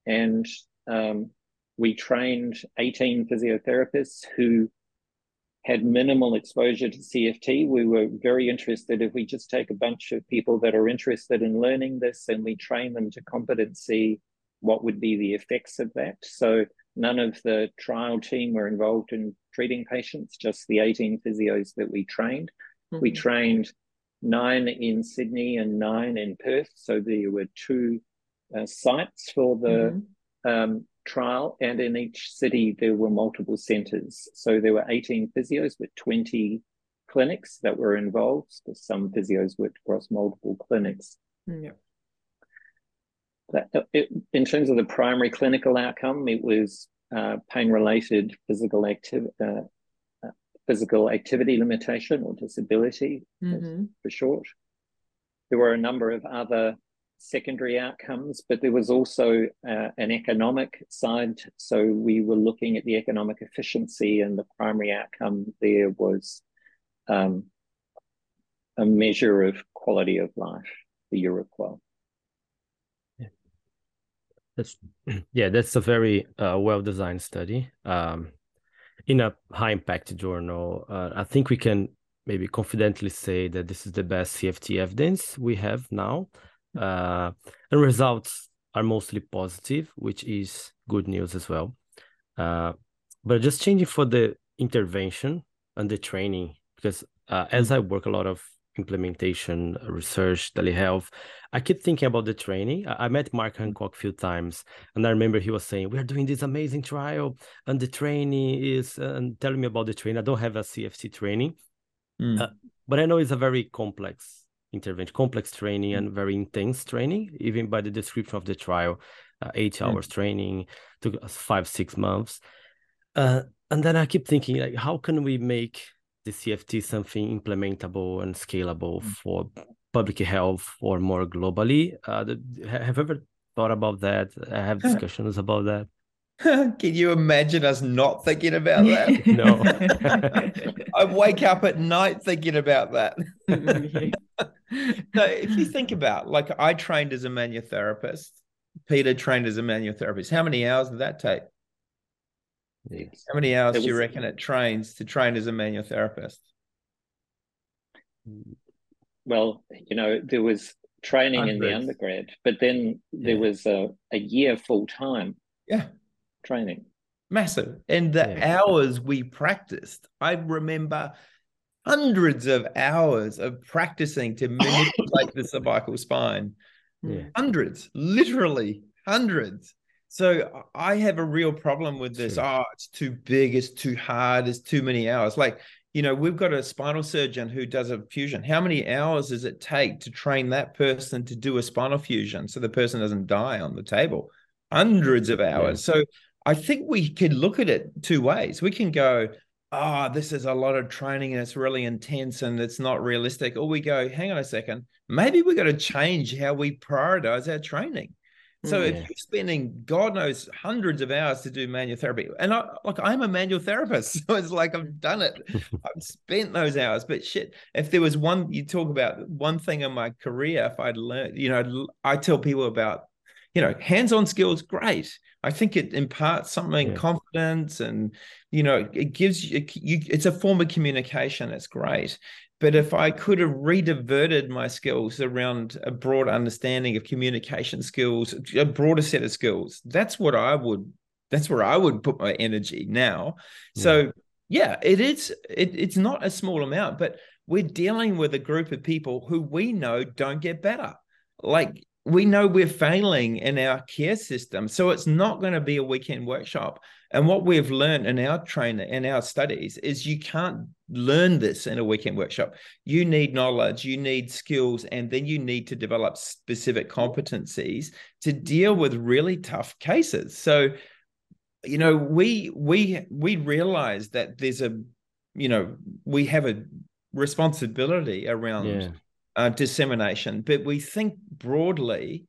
And um, we trained 18 physiotherapists who had minimal exposure to CFT. We were very interested if we just take a bunch of people that are interested in learning this and we train them to competency, what would be the effects of that? So none of the trial team were involved in treating patients, just the 18 physios that we trained. Mm-hmm. We trained nine in Sydney and nine in Perth. So there were two uh, sites for the mm-hmm. um, trial, and in each city there were multiple centres. So there were 18 physios with 20 clinics that were involved. So some physios worked across multiple clinics. Yeah. That, it, in terms of the primary clinical outcome, it was uh, pain-related physical activity, uh, uh, physical activity limitation or disability, mm-hmm. for short. There were a number of other secondary outcomes, but there was also uh, an economic side. So we were looking at the economic efficiency, and the primary outcome there was um, a measure of quality of life, the EuroQOL. Yeah. That's yeah, that's a very uh, well designed study. Um, in a high impact journal, uh, I think we can maybe confidently say that this is the best CFT evidence we have now uh, and results are mostly positive, which is good news as well. Uh, but just changing for the intervention and the training, because uh, as I work a lot of implementation, research, telehealth, I keep thinking about the training. I, I met Mark Hancock a few times, and I remember he was saying, "We are doing this amazing trial, and the training is," uh, and telling me about the training. I don't have a CFT training, mm. but I know it's a very complex intervention, complex training and very intense training, even by the description of the trial, uh, eight mm. hours training took us five, six months. Uh, and then I keep thinking, like, how can we make the CFT something implementable and scalable mm. for public health or more globally? Uh, have you ever thought about that? I have discussions about that. Can you imagine us not thinking about that? no. I wake up at night thinking about that. Mm-hmm. so if you think about like I trained as a manual-therapist, Peter trained as a manual-therapist. How many hours did that take? Yes. How many hours was, do you reckon it trains to train as a manual-therapist? Well, you know, there was training Hundreds. in the undergrad, but then there yeah. was a, a year full time. Yeah. Training. Massive. And the yeah. hours we practiced, I remember hundreds of hours of practicing to manipulate the cervical spine. Yeah. Hundreds, literally hundreds. So I have a real problem with this. Sure. Oh, it's too big, it's too hard, it's too many hours. Like, you know, we've got a spinal surgeon who does a fusion. How many hours does it take to train that person to do a spinal fusion so the person doesn't die on the table? Hundreds of hours. Yeah. So I think we can look at it two ways. We can go, oh, this is a lot of training and it's really intense and it's not realistic. Or we go, hang on a second, maybe we got to change how we prioritize our training. So mm, yeah. if you're spending God knows hundreds of hours to do manual therapy, and I like I'm a manual therapist, so it's like I've done it. I've spent those hours. But shit, if there was one you talk about one thing in my career, if I'd learned, you know, I tell people about you know, hands-on skills, great. I think it imparts something yeah. confidence, and you know, it gives you, you. It's a form of communication. It's great. But if I could have rediverted my skills around a broad understanding of communication skills, a broader set of skills, that's what I would. That's where I would put my energy now. Yeah. So yeah, it is. It, it's not a small amount, but we're dealing with a group of people who we know don't get better. Like we know we're failing in our care system. So it's not going to be a weekend workshop. And what we've learned in our training, in our studies, is you can't learn this in a weekend workshop. You need knowledge, you need skills, and then you need to develop specific competencies to deal with really tough cases. So, you know, we we we realize that there's a, you know, we have a responsibility around yeah. Uh, dissemination, but we think broadly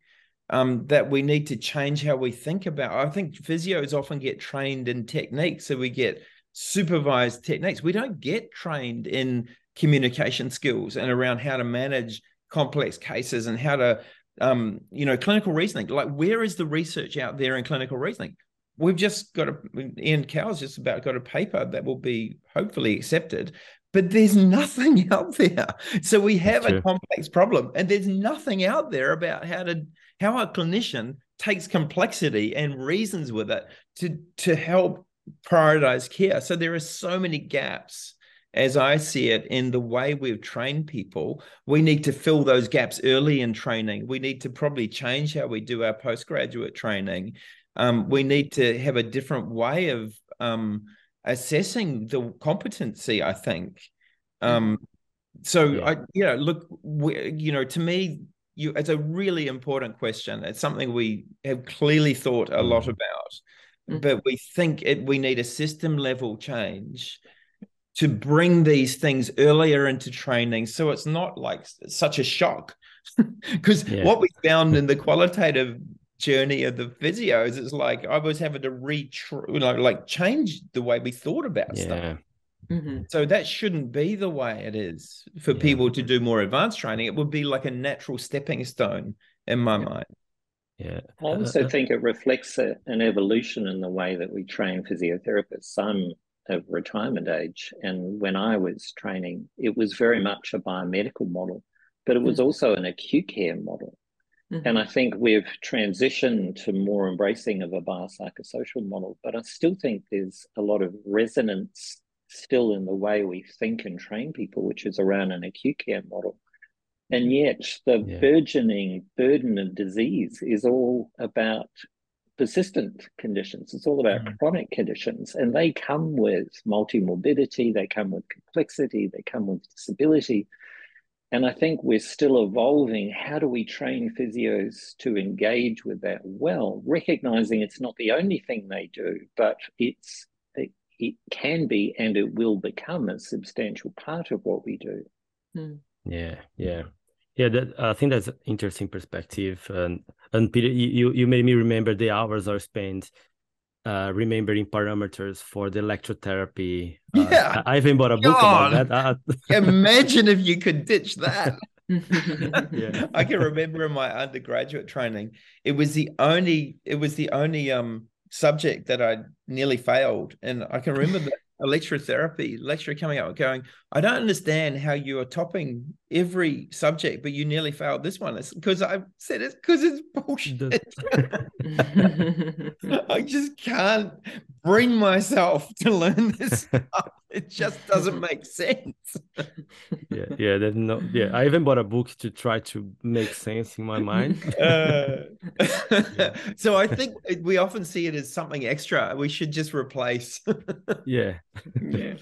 um, that we need to change how we think about. I think physios often get trained in techniques, so we get supervised techniques. We don't get trained in communication skills and around how to manage complex cases and how to, um, you know, clinical reasoning. Like, where is the research out there in clinical reasoning? We've just got a Ian Cowell's just about got a paper that will be hopefully accepted but there's nothing out there. So we have a complex problem, and there's nothing out there about how to how a clinician takes complexity and reasons with it to to help prioritize care. So there are so many gaps as I see it, in the way we've trained people, we need to fill those gaps early in training. We need to probably change how we do our postgraduate training. Um, we need to have a different way of um, assessing the competency. I think. Um, so yeah. I, you know, look, we, you know, to me, you, it's a really important question. It's something we have clearly thought a lot mm. about, mm-hmm. but we think it, we need a system level change to bring these things earlier into training, so it's not like such a shock. Because yeah. what we found in the qualitative journey of the physios is like I was having to re you know like change the way we thought about yeah. stuff. Mm-hmm. So that shouldn't be the way it is for yeah. people to do more advanced training. It would be like a natural stepping stone in my mind. Yeah. I also uh, uh, think it reflects a, an evolution in the way that we train physiotherapists. I'm of retirement age, and when I was training, it was very much a biomedical model, but it was mm-hmm. also an acute care model. Mm-hmm. And I think we've transitioned to more embracing of a biopsychosocial model, but I still think there's a lot of resonance still in the way we think and train people, which is around an acute care model. And yet, the yeah. burgeoning burden of disease is all about persistent conditions. It's all about mm. chronic conditions, and they come with multi-morbidity, they come with complexity, they come with disability. And I think we're still evolving. How do we train physios to engage with that well, recognizing it's not the only thing they do, but it's it can be and it will become a substantial part of what we do. Mm. Yeah, yeah, yeah. That, I think that's an interesting perspective. And and Peter, you you made me remember the hours I spent uh, remembering parameters for the electrotherapy. Uh, yeah, I, I even bought a book God. about that. Uh, Imagine if you could ditch that. yeah. I can remember in my undergraduate training, it was the only it was the only um subject that I nearly failed. And I can remember the electrotherapy lecturer coming out going, I don't understand how you are topping every subject, but you nearly failed this one. It's because I said it's because it's bullshit. I just can't bring myself to learn this stuff. It just doesn't make sense. yeah, yeah, that no, yeah. I even bought a book to try to make sense in my mind. Uh, yeah. So I think we often see it as something extra. We should just replace. yeah, yeah,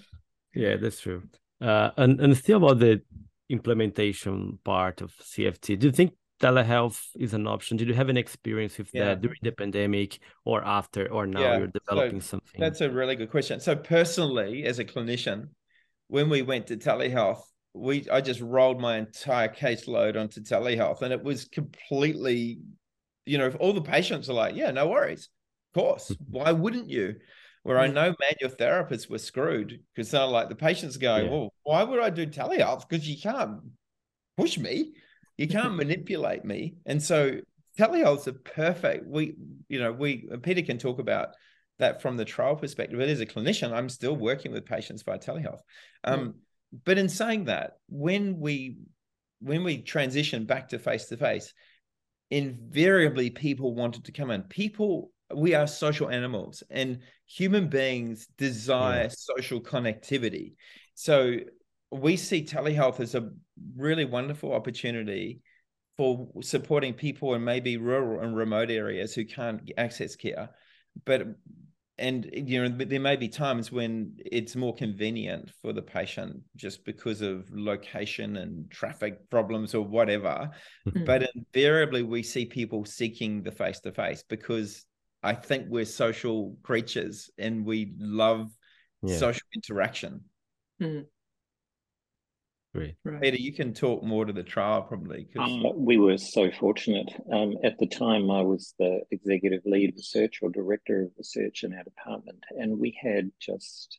yeah. That's true. Uh, and and still about the implementation part of CFT, do you think telehealth is an option? Did you have an experience with yeah. that during the pandemic or after, or now yeah. you're developing so something? That's a really good question. So personally, as a clinician, when we went to telehealth, we I just rolled my entire caseload onto telehealth, and it was completely, you know, all the patients are like, "Yeah, no worries, of course. Why wouldn't you?" Where I know manual therapists were screwed because they're like the patients going, yeah. "Well, why would I do telehealth? Because you can't push me." You can't manipulate me. And so telehealth's a perfect. We, you know, we Peter can talk about that from the trial perspective. But as a clinician, I'm still working with patients via telehealth. Um, mm. But in saying that, when we when we transition back to face to face, invariably people wanted to come in. People, we are social animals, and human beings desire yeah. social connectivity. So we see telehealth as a really wonderful opportunity for supporting people in maybe rural and remote areas who can't access care. But and you know there may be times when it's more convenient for the patient just because of location and traffic problems or whatever mm-hmm. but invariably we see people seeking the face to face because i think we're social creatures and we love yeah. social interaction mm-hmm. Great. Right. Peter, you can talk more to the trial probably. Uh, we were so fortunate. Um, at the time, I was the executive lead research or director of research in our department, and we had just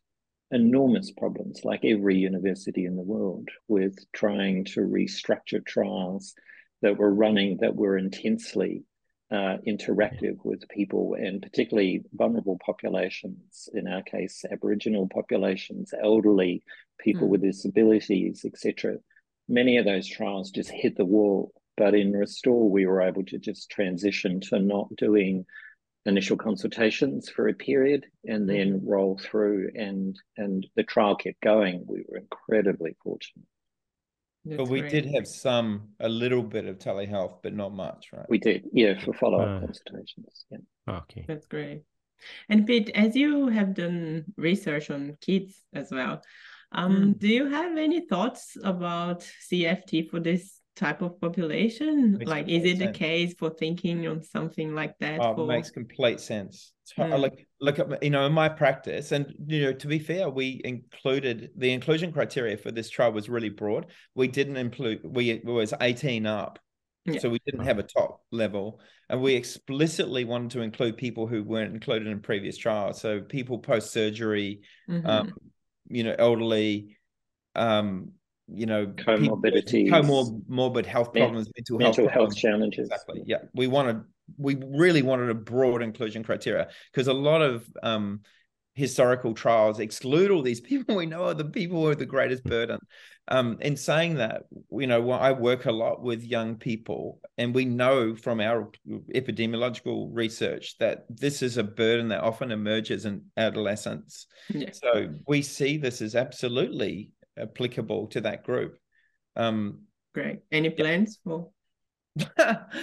enormous problems, like every university in the world, with trying to restructure trials that were running that were intensely uh, interactive with people and particularly vulnerable populations, in our case, Aboriginal populations, elderly, people mm. with disabilities, etc. Many of those trials just hit the wall. But in Restore, we were able to just transition to not doing initial consultations for a period and hmm. then roll through and and the trial kept going. We were incredibly fortunate. That's but we great. did have some, a little bit of telehealth, but not much, right? We did, yeah, for follow up uh, consultations. Yeah. Okay. That's great. And Pete, as you have done research on kids as well, um, mm. do you have any thoughts about CFT for this type of population? Makes like, is it sense. the case for thinking on something like that? Oh, for... makes complete sense. Mm. Like, look at you know, in my practice, and you know, to be fair, we included the inclusion criteria for this trial was really broad. We didn't include we it was eighteen up. Yeah. So we didn't have a top level, and we explicitly wanted to include people who weren't included in previous trials. So people post surgery, mm-hmm. um, you know, elderly, um, you know, comorbidities, comorbid health problems, mental, mental health, health challenges. Exactly. Yeah, we wanted, we really wanted a broad inclusion criteria because a lot of um, historical trials exclude all these people we know are the people who are the greatest burden. Um, in saying that, you know, I work a lot with young people, and we know from our epidemiological research that this is a burden that often emerges in adolescence. Yeah. So we see this as absolutely applicable to that group. Um, Great. Any plans for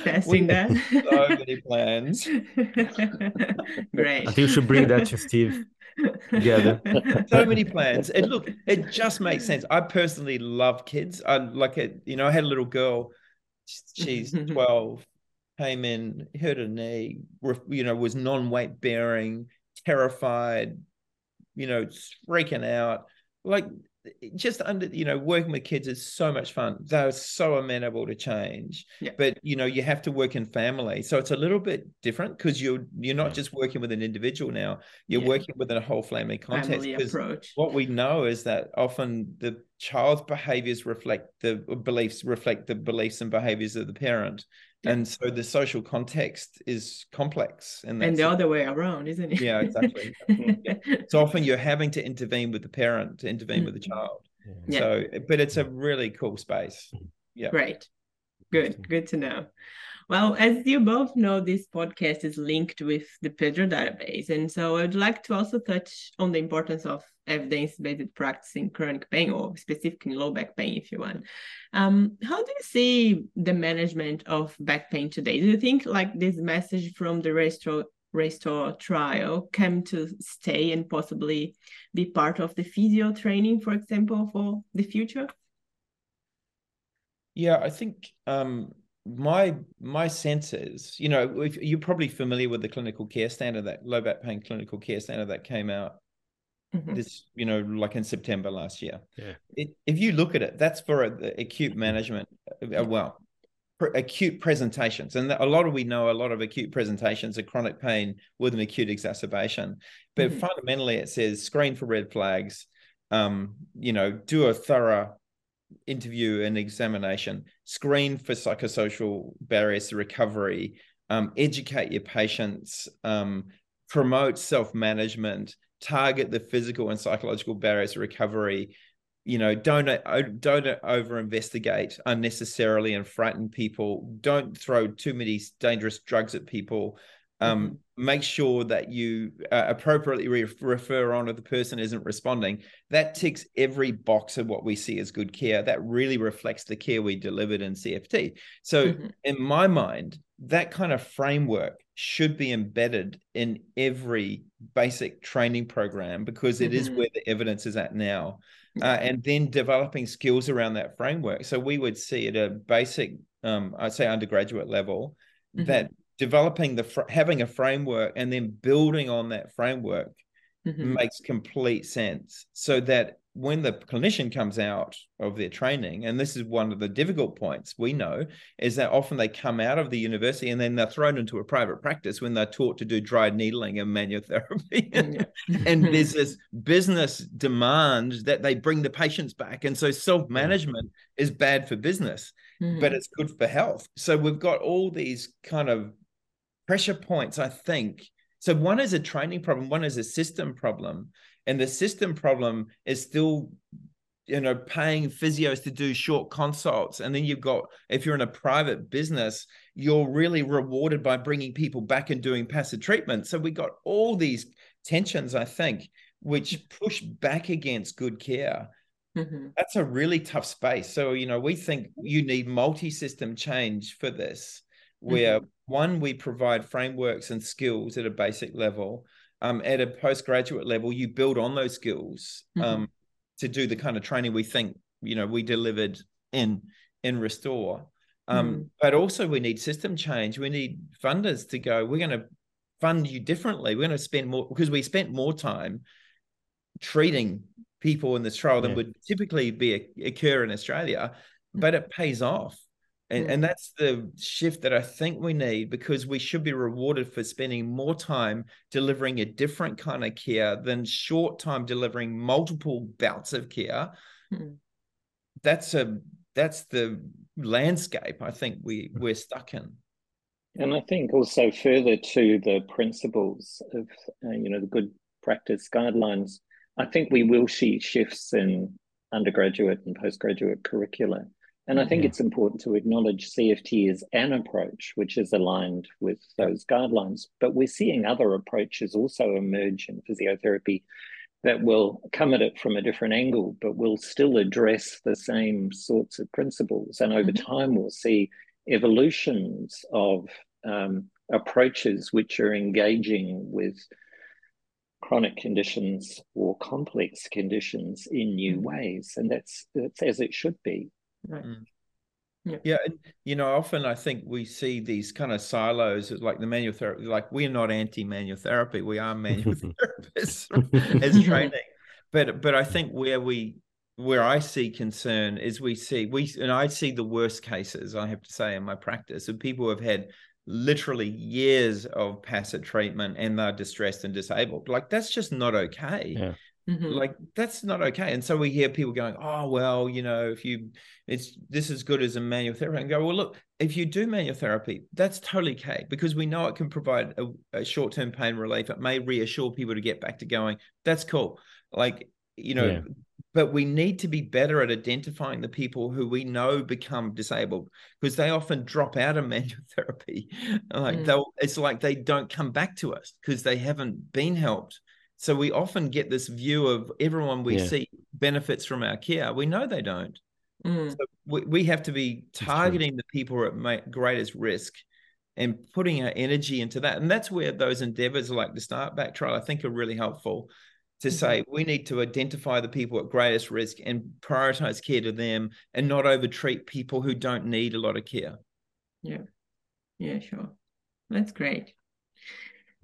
testing that? so many plans. Great. I think you should bring that to Steve together. so many plans. And look, it just makes sense. I personally love kids. I like it. You know, I had a little girl. She's twelve. Came in, hurt her knee. You know, was non-weight bearing, terrified. You know, freaking out. Like just under you know working with kids is so much fun they're so amenable to change yeah. but you know you have to work in family so it's a little bit different because you're you're not just working with an individual now you're yeah. working within a whole family context family approach. what we know is that often the child's behaviors reflect the beliefs reflect the beliefs and behaviors of the parent and so the social context is complex and the other way around isn't it yeah exactly yeah. so often you're having to intervene with the parent to intervene mm-hmm. with the mm-hmm. child yeah. so but it's a really cool space yeah great good good to know well, as you both know, this podcast is linked with the PEDro database. And so I'd like to also touch on the importance of evidence-based practice in chronic pain or specifically low back pain, if you want. Um, how do you see the management of back pain today? Do you think like this message from the Restore Restore trial came to stay and possibly be part of the physio training, for example, for the future? Yeah, I think um, my my sense is, you know, if you're probably familiar with the clinical care standard, that low back pain clinical care standard that came out mm-hmm. this, you know, like in September last year. Yeah. It, if you look at it, that's for a, acute management. Uh, well, acute presentations, and a lot of we know a lot of acute presentations are chronic pain with an acute exacerbation. But mm-hmm. fundamentally, it says screen for red flags. Um, you know, do a thorough interview and examination, screen for psychosocial barriers to recovery, um, educate your patients, um, promote self management, target the physical and psychological barriers to recovery. You know, don't don't over investigate unnecessarily and frighten people. Don't throw too many dangerous drugs at people. Um, mm-hmm. make sure that you uh, appropriately re- refer on if the person isn't responding. That ticks every box of what we see as good care. That really reflects the care we delivered in CFT. So, mm-hmm. in my mind, that kind of framework should be embedded in every basic training program because it mm-hmm. is where the evidence is at now. Uh, and then developing skills around that framework. So we would see at a basic, um, I'd say undergraduate level, mm-hmm. that developing the fr- having a framework and then building on that framework mm-hmm. makes complete sense. So that when the clinician comes out of their training and this is one of the difficult points we know is that often they come out of the university and then they're thrown into a private practice when they're taught to do dry needling and manual therapy and there's this business demand that they bring the patients back. And so self-management is bad for business mm-hmm. but it's good for health. So we've got all these kind of pressure points, I think. So one is a training problem, one is a system problem. And the system problem is still, you know, paying physios to do short consults. And then you've got, if you're in a private business, you're really rewarded by bringing people back and doing passive treatment. So we got all these tensions, I think, which push back against good care. Mm-hmm. That's a really tough space. So, you know, we think you need multi system change for this, where mm-hmm one, we provide frameworks and skills at a basic level. Um, at a postgraduate level, you build on those skills mm-hmm. um, to do the kind of training we think you know we delivered in in Restore. Um, mm. But also, we need system change. We need funders to go. We're going to fund you differently. We're going to spend more because we spent more time treating people in this trial than would typically be a occur in Australia, but it pays off. And, and that's the shift that I think we need because we should be rewarded for spending more time delivering a different kind of care than short time delivering multiple bouts of care. Mm. That's a that's the landscape I think we we're stuck in. And I think also further to the principles of uh, you know the good practice guidelines, I think we will see shifts in undergraduate and postgraduate curricula and I think it's important to acknowledge CFT is an approach which is aligned with those guidelines, but we're seeing other approaches also emerge in physiotherapy that will come at it from a different angle, but will still address the same sorts of principles. And over mm-hmm. time, we'll see evolutions of um, approaches which are engaging with chronic conditions or complex conditions in new mm-hmm. ways. And that's, that's as it should be. Right. Mm. Yeah. yeah, and you know, often I think we see these kind of silos, like the manual therapy. Like we're not anti-manual therapy; we are manual therapists as training. But but I think where we where I see concern is we see we and I see the worst cases. I have to say in my practice of people who have had literally years of passive treatment and they're distressed and disabled. Like that's just not okay. Yeah. Mm-hmm. Like that's not okay. And so we hear people going, "Oh well, you know, if you, it's this is good as a manual therapy." And go, "Well, look, if you do manual therapy, that's totally okay because we know it can provide a, a short term pain relief. It may reassure people to get back to going. That's cool. Like you know, yeah. but we need to be better at identifying the people who we know become disabled because they often drop out of manual therapy. Like mm. they'll, it's like they don't come back to us because they haven't been helped so we often get this view of everyone we yeah. see benefits from our care. We know they don't. Mm. So we, we have to be targeting the people at greatest risk and putting our energy into that. And that's where those endeavors like the STarT Back trial, I think, are really helpful to mm-hmm. say we need to identify the people at greatest risk and prioritize care to them and not overtreat people who don't need a lot of care. Yeah. Yeah, sure. That's great.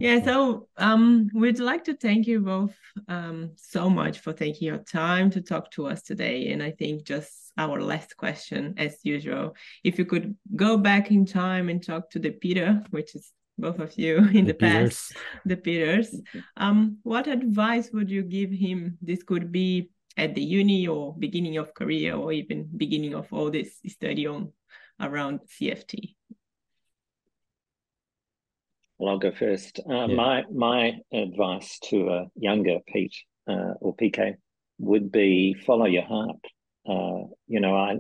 Yeah, so um, we'd like to thank you both um, so much for taking your time to talk to us today. And I think just our last question, as usual, if you could go back in time and talk to the Peter, which is both of you in the, the past, the Peters, um, what advice would you give him? This could be at the uni or beginning of career or even beginning of all this study on around CFT. Well, I'll go first. Uh, yeah. My my advice to a younger Pete uh, or PK would be follow your heart. Uh, you know, I,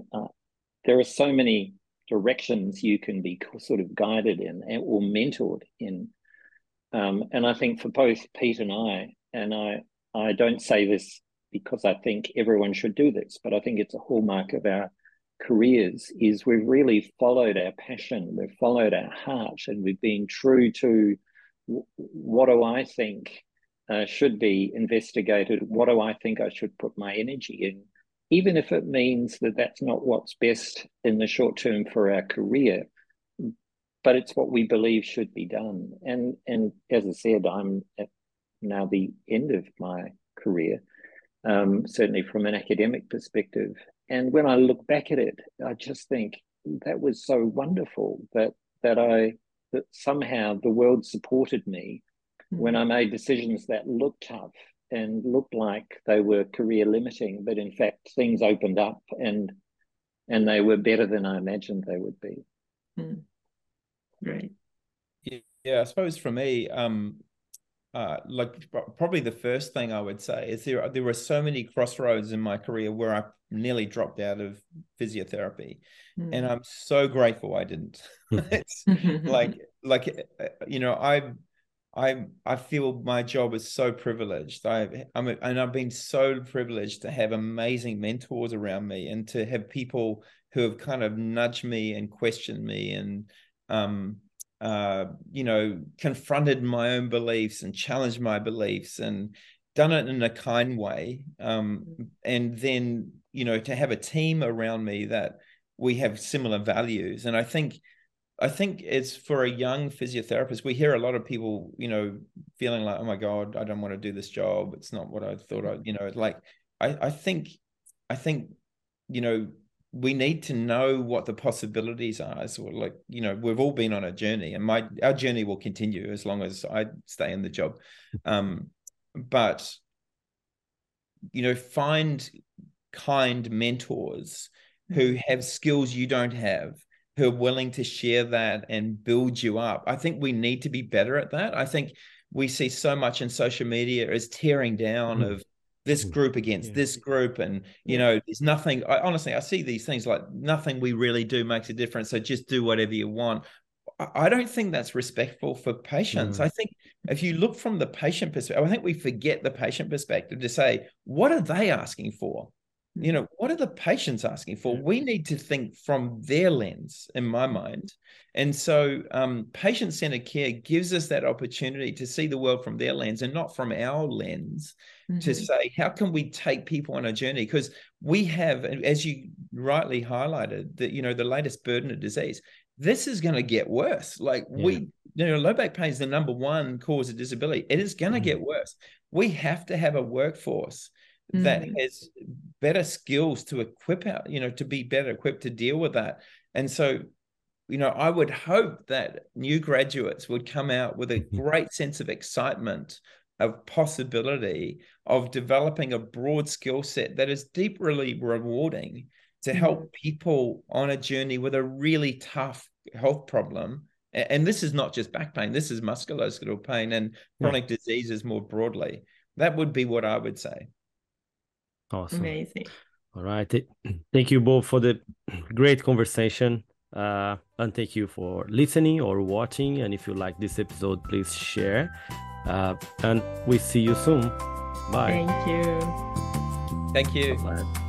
there are so many directions you can be sort of guided in or mentored in, Um, and I think for both Pete and I, and I, I don't say this because I think everyone should do this, but I think it's a hallmark of our careers is we've really followed our passion, we've followed our heart, and we've been true to what do I think uh, should be investigated? What do I think I should put my energy in? Even if it means that that's not what's best in the short term for our career, but it's what we believe should be done. And and as I said, I'm at now the end of my career, um, certainly from an academic perspective. And when I look back at it, I just think that was so wonderful that that I that somehow the world supported me mm-hmm. when I made decisions that looked tough and looked like they were career limiting, but in fact things opened up and and they were better than I imagined they would be. Mm. Right. Yeah, I suppose for me, um, uh, like probably the first thing I would say is there there were so many crossroads in my career where I nearly dropped out of physiotherapy, mm. and I'm so grateful I didn't. it's like like uh, you know I I I feel my job is so privileged. I I'm a, and I've been so privileged to have amazing mentors around me and to have people who have kind of nudged me and questioned me and um uh, you know, confronted my own beliefs and challenged my beliefs and done it in a kind way. Um, and then, you know, to have a team around me that we have similar values. And I think, I think it's for a young physiotherapist. We hear a lot of people, you know, feeling like, oh my God, I don't want to do this job. It's not what I thought I, you know, like I, I think, I think, you know, we need to know what the possibilities are. So, like you know, we've all been on a journey, and my our journey will continue as long as I stay in the job. Um, but you know, find kind mentors who mm-hmm. have skills you don't have, who are willing to share that and build you up. I think we need to be better at that. I think we see so much in social media as tearing down mm-hmm. of this mm. group against yeah. this group and you know there's nothing I, honestly i see these things like nothing we really do makes a difference so just do whatever you want i, I don't think that's respectful for patients mm. i think if you look from the patient perspective i think we forget the patient perspective to say what are they asking for you know what are the patients asking for? We need to think from their lens in my mind. And so um, patient-centered care gives us that opportunity to see the world from their lens and not from our lens mm-hmm. to say how can we take people on a journey? Because we have as you rightly highlighted that you know the latest burden of disease this is going to get worse. Like yeah. we you know low back pain is the number one cause of disability. It is going to mm-hmm. get worse. We have to have a workforce mm-hmm. that has better skills to equip out you know to be better equipped to deal with that and so you know i would hope that new graduates would come out with a mm-hmm. great sense of excitement of possibility of developing a broad skill set that is deeply rewarding to help mm-hmm. people on a journey with a really tough health problem and this is not just back pain this is musculoskeletal pain and chronic yeah. diseases more broadly that would be what i would say awesome amazing all right thank you both for the great conversation uh, and thank you for listening or watching and if you like this episode please share uh, and we see you soon. Bye. Thank you. Thank you. Bye.